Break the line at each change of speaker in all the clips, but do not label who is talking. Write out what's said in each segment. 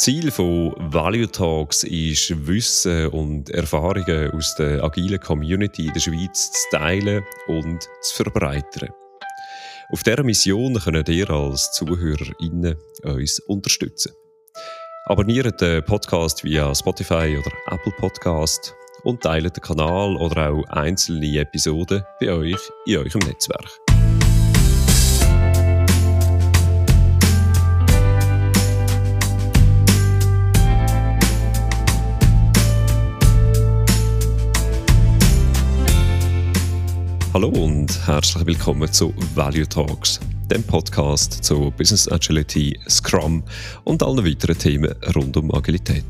Ziel von Value Talks ist, Wissen und Erfahrungen aus der agilen Community in der Schweiz zu teilen und zu verbreitern. Auf dieser Mission können ihr als ZuhörerInnen uns unterstützen. Abonniert den Podcast via Spotify oder Apple Podcast und teilt den Kanal oder auch einzelne Episoden bei euch in eurem Netzwerk. Hallo und herzlich willkommen zu Value Talks, dem Podcast zu Business Agility, Scrum und allen weiteren Themen rund um Agilität.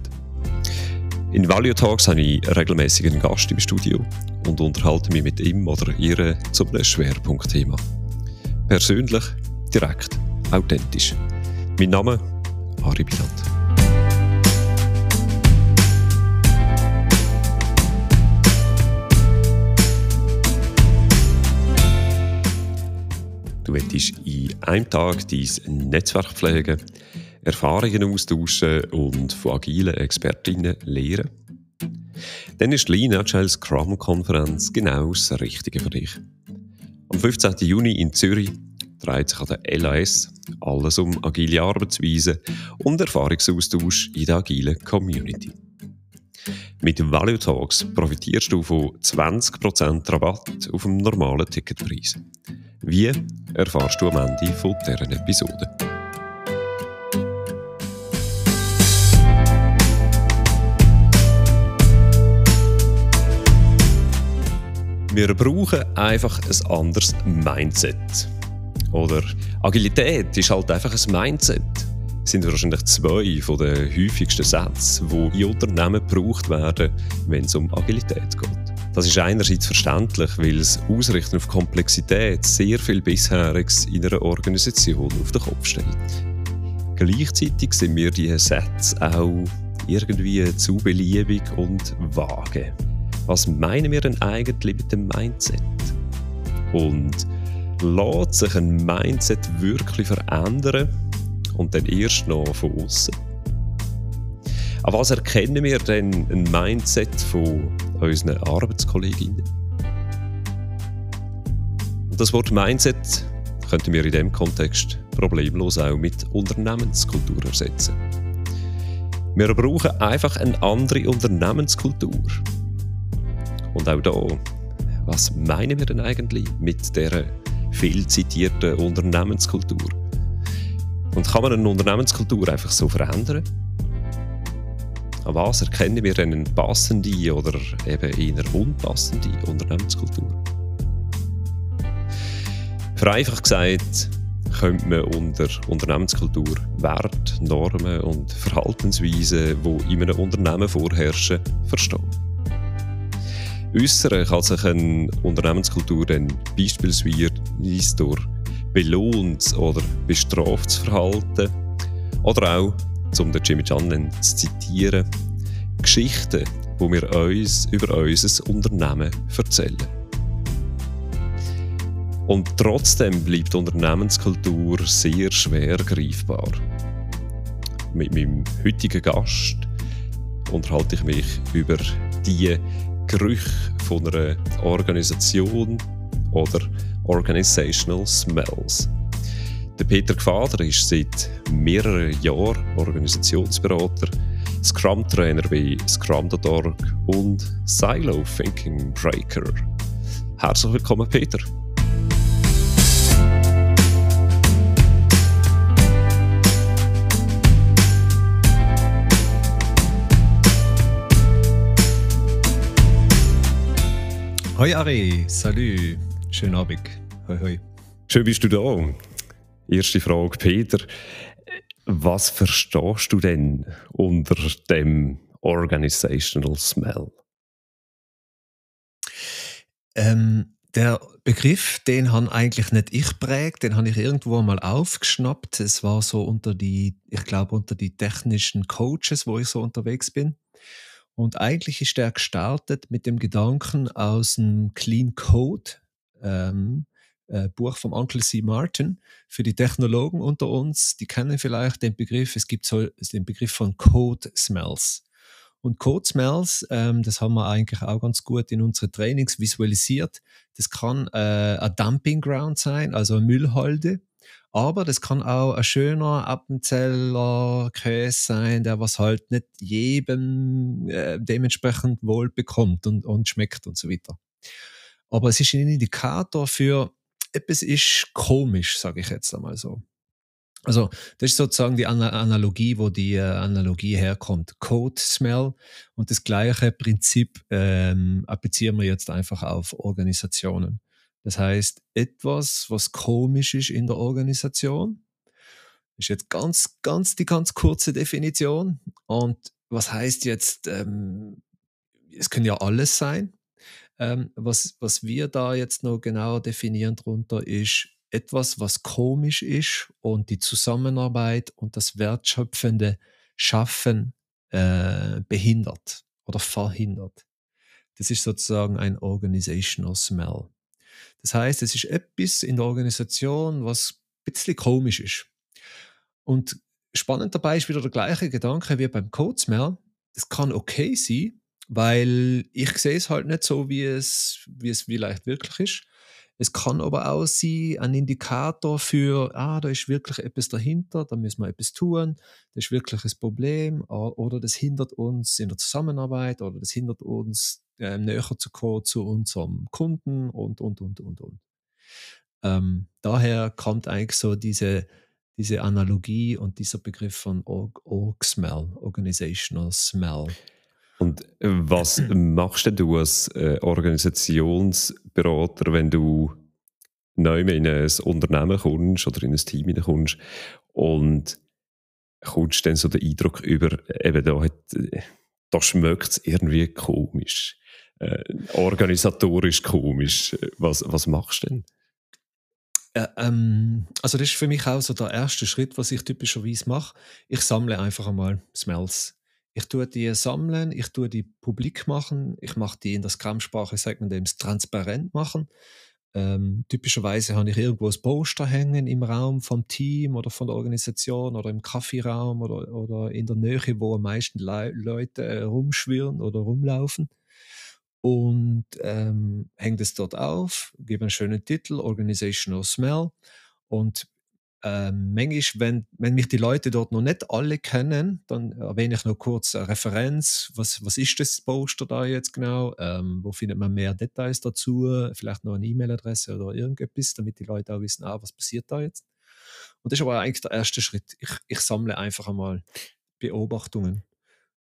In Value Talks habe ich regelmäßig einen Gast im Studio und unterhalte mich mit ihm oder ihr zu einem Schwerpunktthema. Persönlich, direkt, authentisch. Mein Name Ari Biland. Du willst in einem Tag dein Netzwerk pflegen, Erfahrungen austauschen und von agilen Expertinnen lernen. Dann ist die Lean Agile Scrum Konferenz genau das Richtige für dich. Am 15. Juni in Zürich dreht sich an der LAS alles um agile Arbeitsweisen und Erfahrungsaustausch in der agilen Community. Mit Value Talks profitierst du von 20% Rabatt auf dem normalen Ticketpreis. Wie erfahrst du am Ende von deren Episode? Wir brauchen einfach ein anderes Mindset. Oder Agilität ist halt einfach ein Mindset. Sind wahrscheinlich zwei von den häufigsten Sätze, die in Unternehmen gebraucht werden, wenn es um Agilität geht. Das ist einerseits verständlich, weil das Ausrichten auf Komplexität sehr viel Bisheriges in einer Organisation auf den Kopf stellt. Gleichzeitig sind mir diese Sätze auch irgendwie zu beliebig und vage. Was meinen wir denn eigentlich mit dem Mindset? Und lässt sich ein Mindset wirklich verändern und dann erst noch von außen? An was erkennen wir denn ein Mindset von unseren Arbeitskolleginnen? Und das Wort Mindset könnten wir in diesem Kontext problemlos auch mit Unternehmenskultur ersetzen. Wir brauchen einfach eine andere Unternehmenskultur. Und auch da, was meinen wir denn eigentlich mit der viel zitierten Unternehmenskultur? Und kann man eine Unternehmenskultur einfach so verändern? An was erkennen wir eine passende oder eben eher unpassende Unternehmenskultur? Vereinfacht gesagt, könnte man unter Unternehmenskultur Wert, Normen und Verhaltensweisen, die in einem Unternehmen vorherrschen, verstehen. Äußern kann sich eine Unternehmenskultur dann beispielsweise durch belohntes oder bestraftes Verhalten oder auch um den Jimmy Chan zu zitieren, Geschichten, die wir uns über unser Unternehmen erzählen. Und trotzdem bleibt Unternehmenskultur sehr schwer greifbar. Mit meinem heutigen Gast unterhalte ich mich über die Gerüche von einer Organisation oder Organizational Smells. Der Peter Gfader ist seit mehreren Jahren Organisationsberater, Scrum-Trainer bei Scrum.org und Silo Thinking Breaker. Herzlich willkommen, Peter.
Hoi Ari, salut, schönen Abend. Hoi hoi.
Schön bist du da. Erste Frage, Peter. Was verstehst du denn unter dem Organizational Smell?
Ähm, der Begriff, den habe eigentlich nicht ich prägt, den habe ich irgendwo mal aufgeschnappt. Es war so unter die, ich glaube, unter die technischen Coaches, wo ich so unterwegs bin. Und eigentlich ist der gestartet mit dem Gedanken aus dem Clean Code. Ähm, äh, Buch vom Uncle C. Martin. Für die Technologen unter uns, die kennen vielleicht den Begriff, es gibt so den Begriff von Code Smells. Und Code Smells, ähm, das haben wir eigentlich auch ganz gut in unsere Trainings visualisiert. Das kann äh, ein Dumping Ground sein, also eine Müllhalde. Aber das kann auch ein schöner Appenzeller Käse sein, der was halt nicht jedem äh, dementsprechend wohl bekommt und, und schmeckt und so weiter. Aber es ist ein Indikator für etwas ist komisch, sage ich jetzt einmal so. Also, das ist sozusagen die Analogie, wo die äh, Analogie herkommt. Code Smell und das gleiche Prinzip ähm, applizieren wir jetzt einfach auf Organisationen. Das heißt, etwas, was komisch ist in der Organisation, ist jetzt ganz, ganz die ganz kurze Definition. Und was heißt jetzt, ähm, es können ja alles sein. Ähm, was, was wir da jetzt noch genauer definieren drunter ist, etwas, was komisch ist und die Zusammenarbeit und das wertschöpfende Schaffen äh, behindert oder verhindert. Das ist sozusagen ein Organizational Smell. Das heißt, es ist etwas in der Organisation, was ein bisschen komisch ist. Und spannend dabei ist wieder der gleiche Gedanke wie beim Code Smell. Das kann okay sein, weil ich sehe es halt nicht so, wie es, wie es vielleicht wirklich ist. Es kann aber auch sein, ein Indikator für, ah, da ist wirklich etwas dahinter, da müssen wir etwas tun, das ist wirklich ein Problem, oder das hindert uns in der Zusammenarbeit, oder das hindert uns, äh, näher zu kommen zu unserem Kunden und, und, und, und, und. Ähm, daher kommt eigentlich so diese, diese Analogie und dieser Begriff von Org Smell, Organizational Smell.
Und äh, was machst du als äh, Organisationsberater, wenn du neu in ein Unternehmen kommst oder in ein Team kommst und kommst dann so den Eindruck über, eben da, hat, da schmeckt es irgendwie komisch, äh, organisatorisch komisch. Was, was machst du denn?
Äh, ähm, also das ist für mich auch so der erste Schritt, was ich typischerweise mache. Ich sammle einfach einmal Smells ich tue die sammeln, ich tue die publik machen, ich mache die in der Scrum-Sprache, sagt man dem, transparent machen. Ähm, typischerweise habe ich irgendwo ein Poster hängen im Raum vom Team oder von der Organisation oder im Kaffeeraum oder, oder in der Nähe, wo am meisten Le Leute äh, rumschwirren oder rumlaufen. Und ähm, hängt es dort auf, gebe einen schönen Titel, Organizational Smell. Und ähm, manchmal, wenn, wenn mich die Leute dort noch nicht alle kennen, dann erwähne ich noch kurz eine Referenz. Was, was ist das Poster da jetzt genau? Ähm, wo findet man mehr Details dazu? Vielleicht noch eine E-Mail-Adresse oder irgendetwas, damit die Leute auch wissen, ah, was passiert da jetzt? Und das ist aber eigentlich der erste Schritt. Ich, ich sammle einfach einmal Beobachtungen.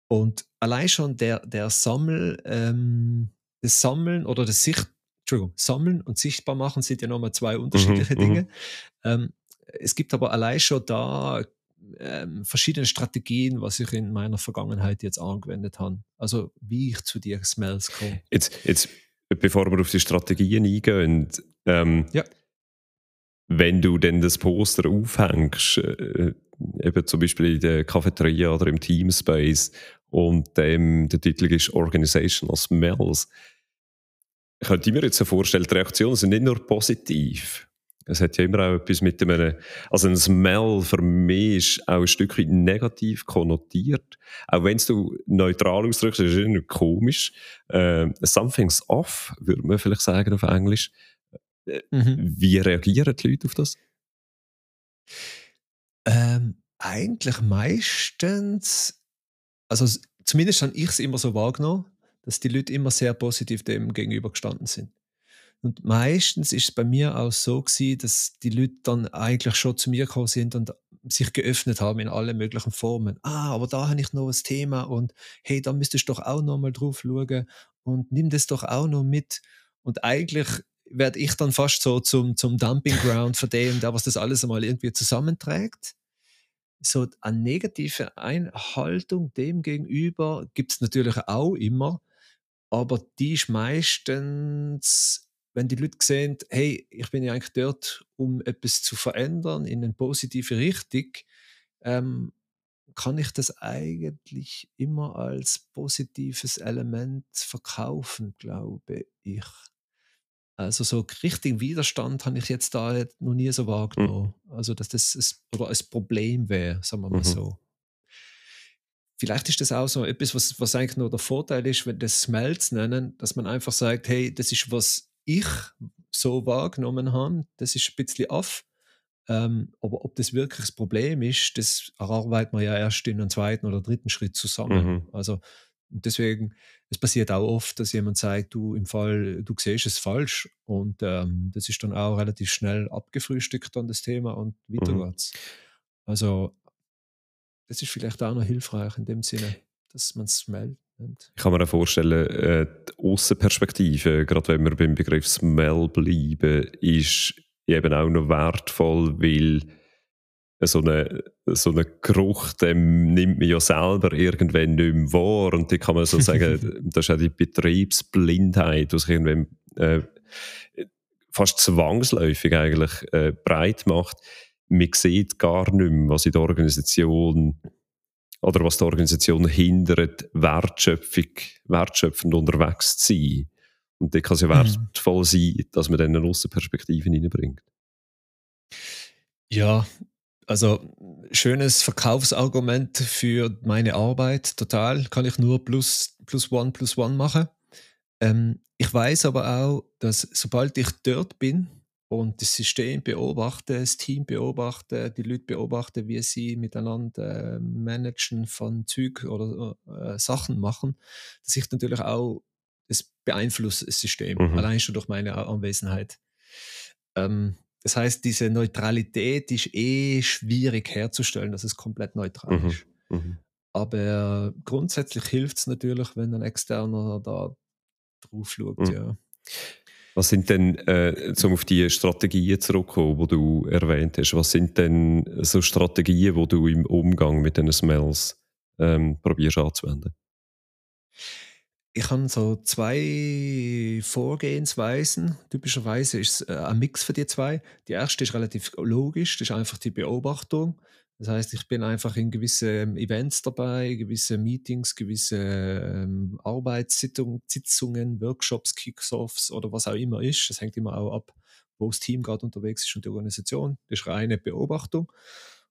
Und allein schon der, der Sammel, ähm, das Sammeln oder das Sicht, Entschuldigung, Sammeln und sichtbar machen sind ja nochmal zwei unterschiedliche mhm, Dinge. Mhm. Ähm, es gibt aber allein schon da ähm, verschiedene Strategien, was ich in meiner Vergangenheit jetzt angewendet habe. Also wie ich zu den Smells komme.
Jetzt, jetzt, bevor wir auf die Strategien eingehen, ähm, ja. wenn du denn das Poster aufhängst, äh, eben zum Beispiel in der Cafeteria oder im Teamspace und ähm, der Titel ist Organizational Smells, könnte ich mir jetzt vorstellen, die Reaktionen sind nicht nur positiv. Es hat ja immer auch etwas mit einem, also ein Smell für mich ist auch ein Stück weit negativ konnotiert. Auch wenn du neutral ausdrückst, ist es irgendwie komisch. Äh, something's off, würde man vielleicht sagen auf Englisch. Äh, mhm. Wie reagieren die Leute auf das?
Ähm, eigentlich meistens, also zumindest habe ich es immer so wahrgenommen, dass die Leute immer sehr positiv dem gegenüber gestanden sind. Und meistens ist es bei mir auch so gewesen, dass die Leute dann eigentlich schon zu mir gekommen sind und sich geöffnet haben in allen möglichen Formen. Ah, aber da habe ich noch ein Thema und hey, da müsstest du doch auch noch mal drauf schauen und nimm das doch auch noch mit. Und eigentlich werde ich dann fast so zum, zum Dumping Ground von dem, der was das alles einmal irgendwie zusammenträgt. So eine negative Einhaltung dem gegenüber gibt es natürlich auch immer, aber die ist meistens wenn die Leute sehen, hey, ich bin ja eigentlich dort, um etwas zu verändern in eine positive Richtung, ähm, kann ich das eigentlich immer als positives Element verkaufen, glaube ich. Also so richtigen Widerstand habe ich jetzt da noch nie so wahrgenommen. Mhm. Also dass das ein, oder ein Problem wäre, sagen wir mal mhm. so. Vielleicht ist das auch so etwas, was, was eigentlich nur der Vorteil ist, wenn das Smells nennen, dass man einfach sagt, hey, das ist, was ich so wahrgenommen habe, das ist ein bisschen off. Ähm, aber ob das wirklich das Problem ist, das erarbeitet man ja erst in einem zweiten oder dritten Schritt zusammen. Mhm. Also deswegen, es passiert auch oft, dass jemand sagt, du im Fall, du siehst es falsch und ähm, das ist dann auch relativ schnell abgefrühstückt dann das Thema und weiter mhm. geht's. Also das ist vielleicht auch noch hilfreich in dem Sinne, dass man es meldet.
Ich kann mir auch vorstellen, äh, die Außenperspektive, gerade wenn wir beim Begriff Smell bleiben, ist eben auch noch wertvoll, weil so einen so eine Geruch, den nimmt man ja selber irgendwann nicht mehr wahr. Und da kann man so sagen, das ist auch die Betriebsblindheit, die sich irgendwann äh, fast zwangsläufig eigentlich äh, breit macht man sieht gar nicht mehr, was in der Organisation oder was die Organisation hindert, Wertschöpfung, wertschöpfend unterwegs zu sein. Und da kann es ja mhm. wertvoll sein, dass man dann eine Außenperspektive hineinbringt.
Ja, also schönes Verkaufsargument für meine Arbeit, total. Kann ich nur plus, plus one, plus one machen. Ähm, ich weiß aber auch, dass sobald ich dort bin, und das System beobachten, das Team beobachten, die Leute beobachten, wie sie miteinander äh, managen von Züg oder äh, Sachen machen, dass ich natürlich auch das beeinflusst das System, mhm. allein schon durch meine Anwesenheit. Ähm, das heißt, diese Neutralität ist eh schwierig herzustellen, dass es komplett neutral mhm. ist. Mhm. Aber grundsätzlich hilft es natürlich, wenn ein Externer da drauf schaut. Mhm. Ja.
Was sind denn, äh, um auf die Strategien zurückzukommen, die du erwähnt hast, was sind denn so Strategien, die du im Umgang mit diesen Smells ähm, probierst anzuwenden?
Ich habe so zwei Vorgehensweisen. Typischerweise ist es äh, ein Mix für die zwei. Die erste ist relativ logisch, das ist einfach die Beobachtung. Das heißt, ich bin einfach in gewisse ähm, Events dabei, gewisse Meetings, gewisse ähm, Arbeitssitzungen, Workshops, Kickoffs oder was auch immer ist. Das hängt immer auch ab, wo das Team gerade unterwegs ist und die Organisation. Das ist reine Beobachtung.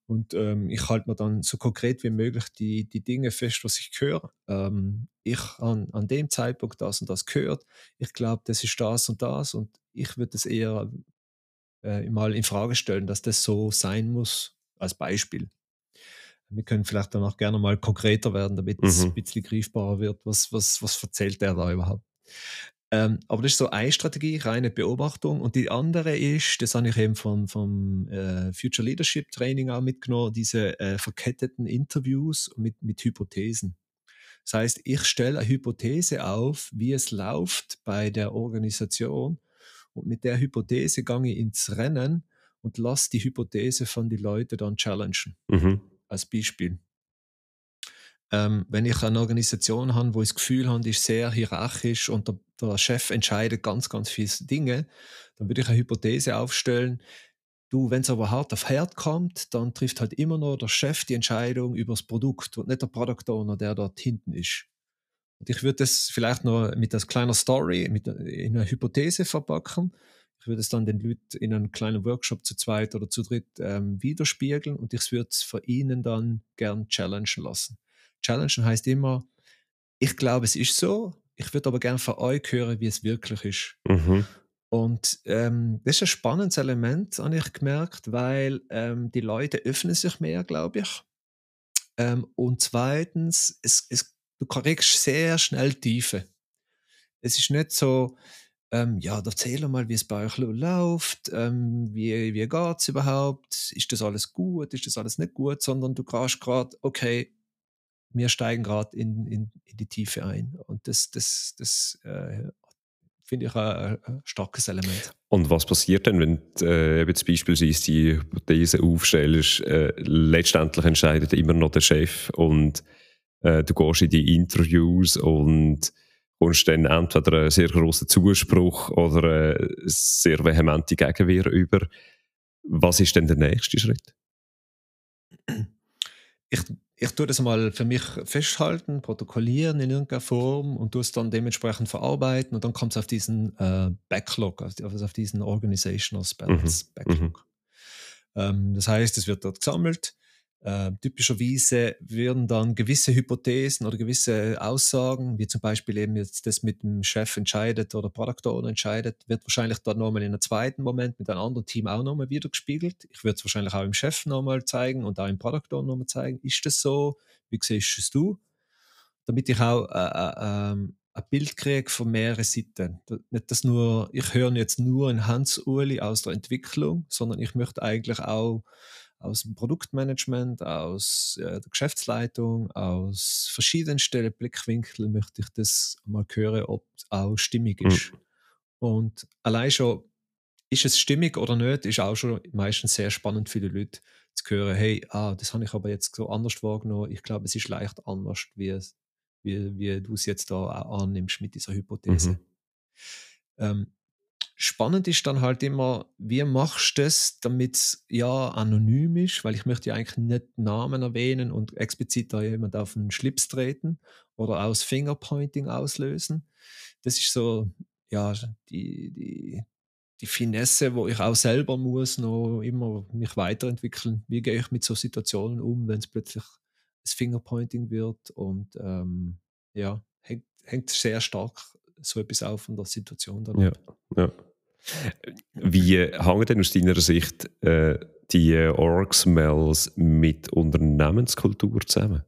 Und ähm, ich halte mir dann so konkret wie möglich die, die Dinge fest, was ich höre. Ähm, ich an, an dem Zeitpunkt das und das gehört. Ich glaube, das ist das und das. Und ich würde es eher äh, mal in Frage stellen, dass das so sein muss als Beispiel. Wir können vielleicht dann auch gerne mal konkreter werden, damit mhm. es ein bisschen greifbarer wird. Was, was, was erzählt der da überhaupt? Ähm, aber das ist so eine Strategie, reine Beobachtung. Und die andere ist, das habe ich eben vom, vom äh, Future Leadership Training auch mitgenommen, diese äh, verketteten Interviews mit, mit Hypothesen. Das heißt, ich stelle eine Hypothese auf, wie es läuft bei der Organisation. Und mit der Hypothese gehe ich ins Rennen und lass die Hypothese von den Leuten dann challengen. Mhm. Als Beispiel. Ähm, wenn ich eine Organisation habe, wo ich das Gefühl habe, die ist sehr hierarchisch und der, der, Chef entscheidet ganz, ganz viele Dinge, dann würde ich eine Hypothese aufstellen. Du, wenn es aber hart auf hart kommt, dann trifft halt immer noch der Chef die Entscheidung über das Produkt und nicht der Product Owner, der dort hinten ist. Und ich würde das vielleicht noch mit einer kleinen Story, mit in einer Hypothese verpacken ich würde es dann den Leuten in einem kleinen Workshop zu zweit oder zu dritt ähm, widerspiegeln und ich würde es von ihnen dann gern challengen lassen. Challengen heißt immer, ich glaube, es ist so, ich würde aber gern von euch hören, wie es wirklich ist. Mhm. Und ähm, das ist ein spannendes Element, habe ich gemerkt, weil ähm, die Leute öffnen sich mehr, glaube ich. Ähm, und zweitens, es, es, du kriegst sehr schnell Tiefe. Es ist nicht so, ähm, ja, erzähl mal, wie es bei euch läuft, ähm, wie, wie geht es überhaupt, ist das alles gut, ist das alles nicht gut, sondern du kannst gerade, okay, wir steigen gerade in, in, in, die Tiefe ein. Und das, das, das äh, finde ich ein, ein, starkes Element.
Und was passiert denn, wenn du äh, jetzt beispielsweise die Hypothese aufstellst, äh, letztendlich entscheidet immer noch der Chef und äh, du gehst in die Interviews und kommst dann entweder einen sehr grossen Zuspruch oder eine sehr vehemente Gegenwehr über. Was ist denn der nächste Schritt?
Ich, ich tue das mal für mich festhalten, protokollieren in irgendeiner Form und tue es dann dementsprechend verarbeiten und dann kommt es auf diesen äh, Backlog, also auf diesen Organizational Spells mhm. Backlog. Mhm. Ähm, das heißt, es wird dort gesammelt äh, typischerweise werden dann gewisse Hypothesen oder gewisse Aussagen, wie zum Beispiel eben jetzt das mit dem Chef entscheidet oder Product Owner entscheidet, wird wahrscheinlich dann nochmal in einem zweiten Moment mit einem anderen Team auch nochmal wieder gespiegelt. Ich würde es wahrscheinlich auch im Chef nochmal zeigen und auch im Product Owner nochmal zeigen. Ist das so? Wie siehst es du? Damit ich auch äh, äh, ähm, ein Bild kriege von mehreren Seiten. Nicht das nur, ich höre jetzt nur ein Hans-Uli aus der Entwicklung, sondern ich möchte eigentlich auch aus dem Produktmanagement, aus äh, der Geschäftsleitung, aus verschiedensten Blickwinkeln möchte ich das mal hören, ob es auch stimmig ist. Mhm. Und allein schon, ist es stimmig oder nicht, ist auch schon meistens sehr spannend für die Leute zu hören, hey, ah, das habe ich aber jetzt so anders wahrgenommen. Ich glaube, es ist leicht anders, wie, wie, wie du es jetzt da auch annimmst mit dieser Hypothese. Mhm. Ähm, Spannend ist dann halt immer, wie machst du das, damit ja anonym ist, weil ich möchte ja eigentlich nicht Namen erwähnen und explizit da jemand auf den Schlips treten oder aus Fingerpointing auslösen. Das ist so, ja, die, die, die Finesse, wo ich auch selber muss noch immer mich weiterentwickeln. Wie gehe ich mit so Situationen um, wenn es plötzlich das Fingerpointing wird und ähm, ja, hängt, hängt sehr stark so etwas auf von der Situation dann.
Ja, ja. Wie hängen denn aus deiner Sicht äh, die Org-Smells mit Unternehmenskultur zusammen?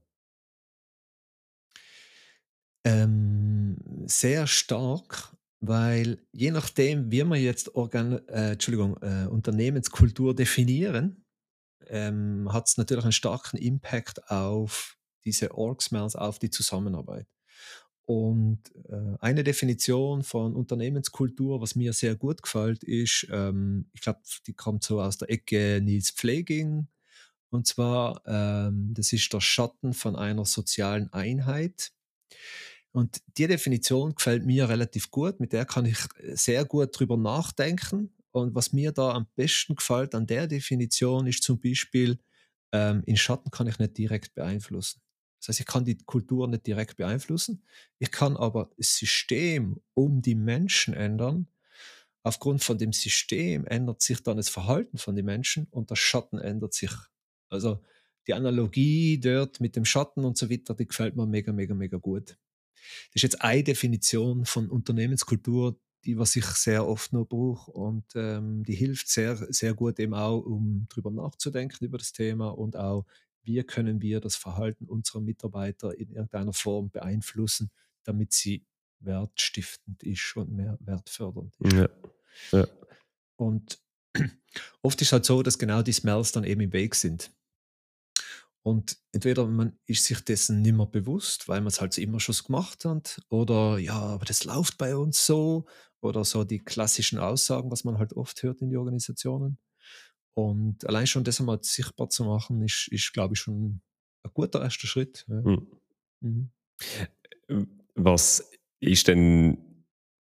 Ähm, sehr stark, weil je nachdem, wie wir jetzt Organ äh, Entschuldigung, äh, Unternehmenskultur definieren, ähm, hat es natürlich einen starken Impact auf diese Org-Smells, auf die Zusammenarbeit. Und äh, eine Definition von Unternehmenskultur, was mir sehr gut gefällt, ist, ähm, ich glaube, die kommt so aus der Ecke Nils Pfleging. Und zwar, ähm, das ist der Schatten von einer sozialen Einheit. Und die Definition gefällt mir relativ gut, mit der kann ich sehr gut drüber nachdenken. Und was mir da am besten gefällt an der Definition ist zum Beispiel, ähm, in Schatten kann ich nicht direkt beeinflussen. Das heißt, ich kann die Kultur nicht direkt beeinflussen. Ich kann aber das System um die Menschen ändern. Aufgrund von dem System ändert sich dann das Verhalten von den Menschen und der Schatten ändert sich. Also die Analogie dort mit dem Schatten und so weiter, die gefällt mir mega, mega, mega gut. Das ist jetzt eine Definition von Unternehmenskultur, die was ich sehr oft noch brauche und ähm, die hilft sehr, sehr gut eben auch, um drüber nachzudenken über das Thema und auch wie können wir das Verhalten unserer Mitarbeiter in irgendeiner Form beeinflussen, damit sie wertstiftend ist und mehr wertfördernd ist. Ja. Ja. Und oft ist es halt so, dass genau die Smells dann eben im Weg sind. Und entweder man ist sich dessen nicht mehr bewusst, weil man es halt immer schon gemacht hat, oder ja, aber das läuft bei uns so, oder so die klassischen Aussagen, was man halt oft hört in die Organisationen. Und allein schon das einmal sichtbar zu machen, ist, ist glaube ich, schon ein guter erster Schritt. Ja. Hm.
Mhm. Was ist denn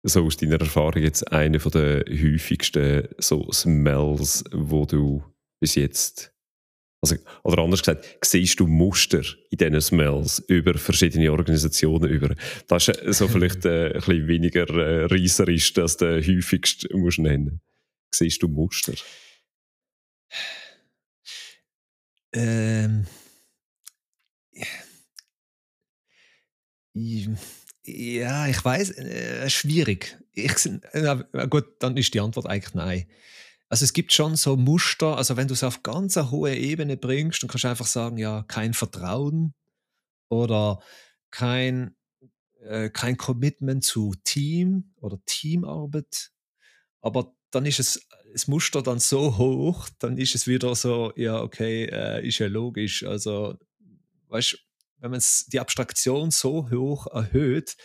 so aus deiner Erfahrung jetzt eine von der häufigsten so Smells, wo du bis jetzt also, oder anders gesagt, siehst du Muster in diesen Smells über verschiedene Organisationen über? Das ist so vielleicht äh, ein bisschen weniger äh, reisserisch, als der häufigste musst nennen. Siehst du Muster?
Ähm, ja, ich weiß, äh, schwierig. Ich, äh, gut, dann ist die Antwort eigentlich nein. Also es gibt schon so Muster, also wenn du es auf ganz hohe Ebene bringst, dann kannst du einfach sagen, ja, kein Vertrauen oder kein, äh, kein Commitment zu Team oder Teamarbeit. Aber dann ist es das Muster dann so hoch, dann ist es wieder so, ja, okay, äh, ist ja logisch. Also, weißt du, wenn man die Abstraktion so hoch erhöht,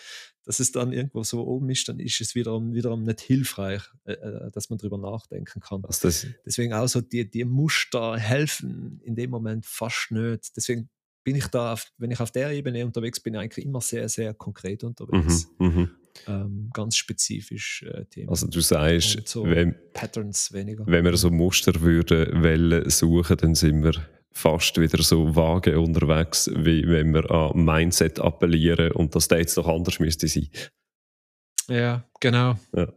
dass es dann irgendwo so oben ist, dann ist es wiederum, wiederum nicht hilfreich, äh, äh dass man darüber nachdenken kann. Also Deswegen auch so die, die Muster helfen in dem Moment fast nicht. Deswegen bin ich da, auf, wenn ich auf der Ebene unterwegs bin, eigentlich immer sehr, sehr konkret unterwegs. Mhm, mhm ähm, ganz spezifisch äh, Themen.
Also du sagst,
so wenn, Patterns weniger.
Wenn wir so Muster würden wollen suchen, dann sind wir fast wieder so vage unterwegs, wie wenn wir an Mindset appellieren und dass der jetzt doch anders müsste sein.
Ja, genau.
Ja.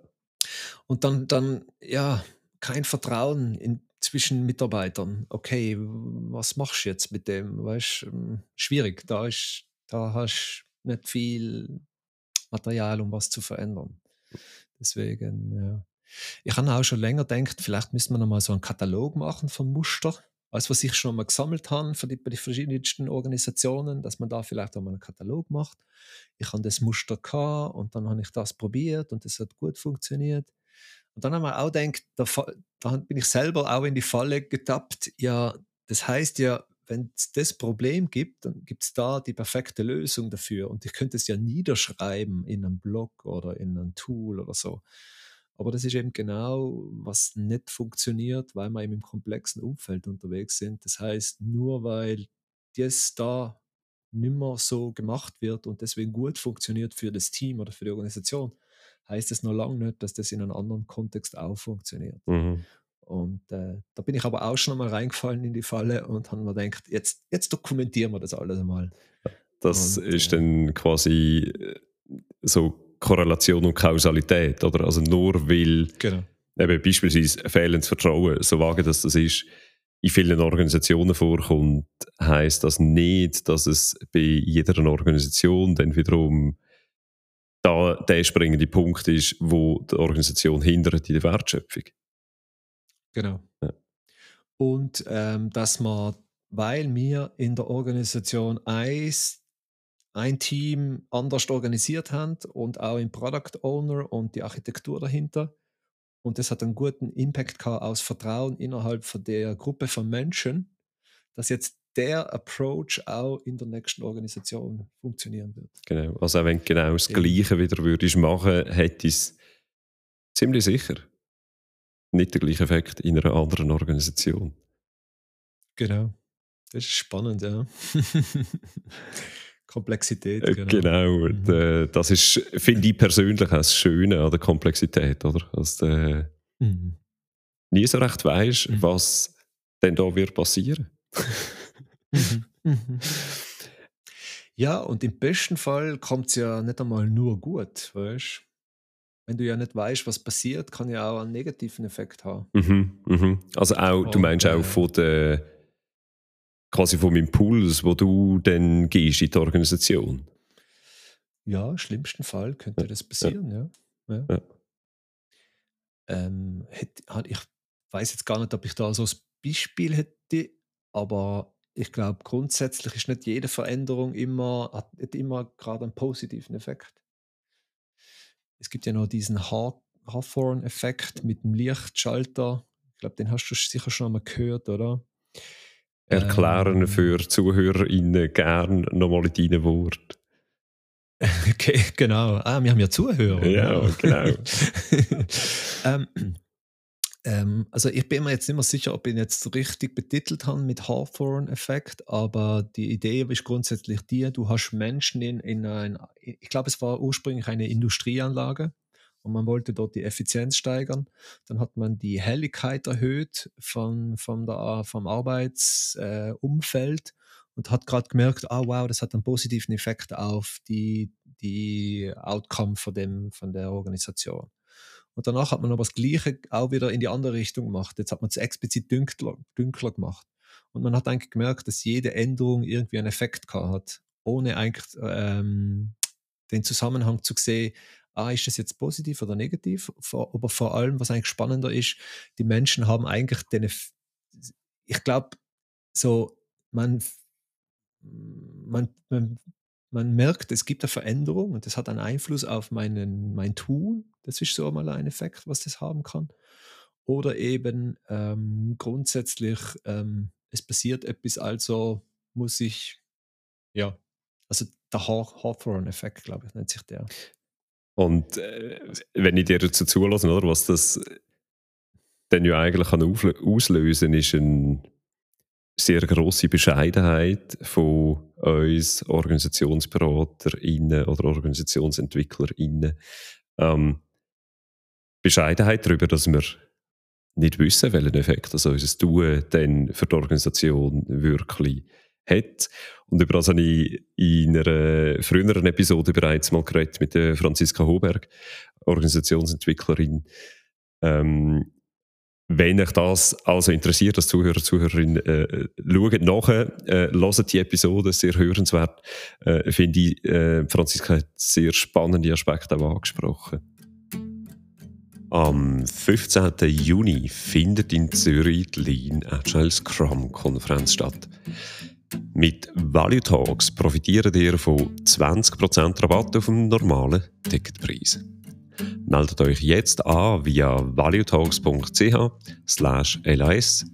Und dann, dann, ja, kein Vertrauen in, zwischen Mitarbeitern. Okay, was machst du jetzt mit dem? Weißt ähm, schwierig. Da, ist, da hast du nicht viel Material, um was zu verändern. Deswegen, ja. Ich habe auch schon länger gedacht, vielleicht müssen wir noch mal so einen Katalog machen von Muster. Alles, was ich schon mal gesammelt habe für die, bei den verschiedensten Organisationen, dass man da vielleicht auch mal einen Katalog macht. Ich habe das Muster gehabt und dann habe ich das probiert und das hat gut funktioniert. Und dann haben wir auch gedacht, da, da bin ich selber auch in die Falle getappt. Ja, das heißt ja, wenn es das Problem gibt, dann gibt es da die perfekte Lösung dafür. Und ich könnte es ja niederschreiben in einem Blog oder in einem Tool oder so. Aber das ist eben genau, was nicht funktioniert, weil wir eben im komplexen Umfeld unterwegs sind. Das heißt, nur weil das da nicht mehr so gemacht wird und deswegen gut funktioniert für das Team oder für die Organisation, heißt es noch lange nicht, dass das in einem anderen Kontext auch funktioniert.
Mhm.
Und äh, da bin ich aber auch schon mal reingefallen in die Falle und habe mir gedacht, jetzt, jetzt dokumentieren wir das alles einmal.
Das
Und,
ist
äh,
dann quasi äh, so Korrelation und Kausalität, oder? Also nur weil
Genau.
eben beispielsweise fehlendes Vertrauen, so vage dass das ist, in vielen Organisationen vorkommt, heißt das nicht, dass es bei jeder Organisation dann wiederum da der springende Punkt ist, wo die Organisation hindert in der Wertschöpfung.
Genau.
Ja.
Und ähm, dass man, weil wir in der Organisation eins, ein Team anders organisiert haben und auch im Product Owner und die Architektur dahinter. Und das hat einen guten Impact gehabt aus Vertrauen innerhalb von der Gruppe von Menschen, dass jetzt der Approach auch in der nächsten Organisation funktionieren wird.
Genau. Also wenn du genau das. Gleiche wieder würdest machen, hätte es ziemlich sicher nicht den gleichen Effekt in einer anderen Organisation.
Genau. Das ist spannend, ja. Komplexität,
Äh,
genau.
Genau.
Mhm.
Äh, das ist, finde ich persönlich auch das Schöne an der Komplexität, oder? Dass du äh,
Mhm.
nie so recht weißt,
Mhm.
was denn da wird passieren.
Mhm. Mhm. Ja, und im besten Fall kommt es ja nicht einmal nur gut, weißt Wenn du ja nicht weißt, was passiert, kann ja auch einen negativen Effekt haben.
Mhm, mhm. Also auch, du meinst
äh,
auch von der, quasi vom Impuls, wo du dann gehst in die Organisation.
Ja, im schlimmsten Fall könnte das passieren, ja. ja.
Ja.
Ähm, hat- ich weiß jetzt gar nicht, ob ich da so ein Beispiel hätte, aber ich glaube, grundsätzlich ist nicht jede Veränderung immer, hat immer gerade einen positiven Effekt. Es gibt ja noch diesen Haw- Hawthorne-Effekt mit dem Lichtschalter. Ich glaube, den hast du sicher schon einmal gehört, oder?
Erklären
Ähm,
für ZuhörerInnen gern nochmal in deinen Worten.
Okay, genau. Ah, wir haben ja Zuhörer.
Ja,
ne?
genau.
ähm, ähm, also ich bin mir jetzt nicht mehr sicher, ob ich ihn jetzt richtig betitelt habe mit Hawthorne-Effekt, aber die Idee ist grundsätzlich die, du hast Menschen in, in ein, ich glaube es war ursprünglich eine Industrieanlage und man wollte dort die Effizienz steigern. Dann hat man die Helligkeit erhöht von, von der, vom Arbeitsumfeld äh, und hat gerade gemerkt, ah wow, das hat einen positiven Effekt auf die, die Outcome von, dem, von der Organisation. Und danach hat man aber das Gleiche auch wieder in die andere Richtung gemacht. Jetzt hat man es explizit dünkler, dünkler gemacht. Und man hat eigentlich gemerkt, dass jede Änderung irgendwie einen Effekt gehabt hat, ohne eigentlich ähm, den Zusammenhang zu sehen, ah, ist das jetzt positiv oder negativ? Vor, aber vor allem, was eigentlich spannender ist, die Menschen haben eigentlich den, Eff- ich glaube, so, man, man, man, man merkt, es gibt eine Veränderung und das hat einen Einfluss auf meinen, mein Tun. Das ist so mal ein Effekt, was das haben kann. Oder eben ähm, grundsätzlich, ähm, es passiert etwas, also muss ich, ja, also der Haw- Hawthorne-Effekt, glaube ich, nennt sich der.
Und äh, wenn ich dir dazu zulasse, oder, was das dann ja eigentlich kann auslösen ist eine sehr grosse Bescheidenheit von uns OrganisationsberaterInnen oder OrganisationsentwicklerInnen. Ähm, Bescheidenheit darüber, dass wir nicht wissen, welchen Effekt also unser Tun dann für die Organisation wirklich hat. Und über das habe ich in einer früheren Episode bereits mal geredet mit der Franziska Hoberg, Organisationsentwicklerin. Ähm, wenn euch das also interessiert, als Zuhörer, Zuhörerin, äh, schaut nachher, äh, hört die Episode, sehr hörenswert. Äh, Finde ich, äh, Franziska hat sehr spannende Aspekte auch angesprochen. Am 15. Juni findet in Zürich die Lean Agile Scrum Konferenz statt. Mit Value Talks profitiert ihr von 20% Rabatt auf dem normalen Ticketpreis. Meldet euch jetzt an via valuetalks.ch LAS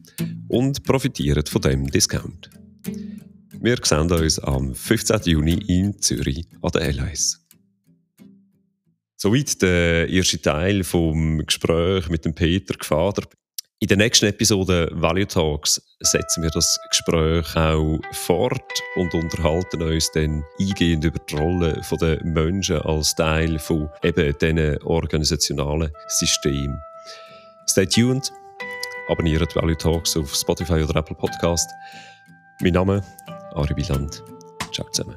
und profitiert von dem Discount. Wir sehen uns am 15. Juni in Zürich an der LAS. Soweit der erste Teil vom Gespräch mit dem Peter Gefader. In der nächsten Episode Value Talks setzen wir das Gespräch auch fort und unterhalten uns dann eingehend über die Rolle der Menschen als Teil von eben diesen organisationalen Systemen. Stay tuned, abonniert Value Talks auf Spotify oder Apple Podcast. Mein Name Ari Wieland. Ciao zusammen.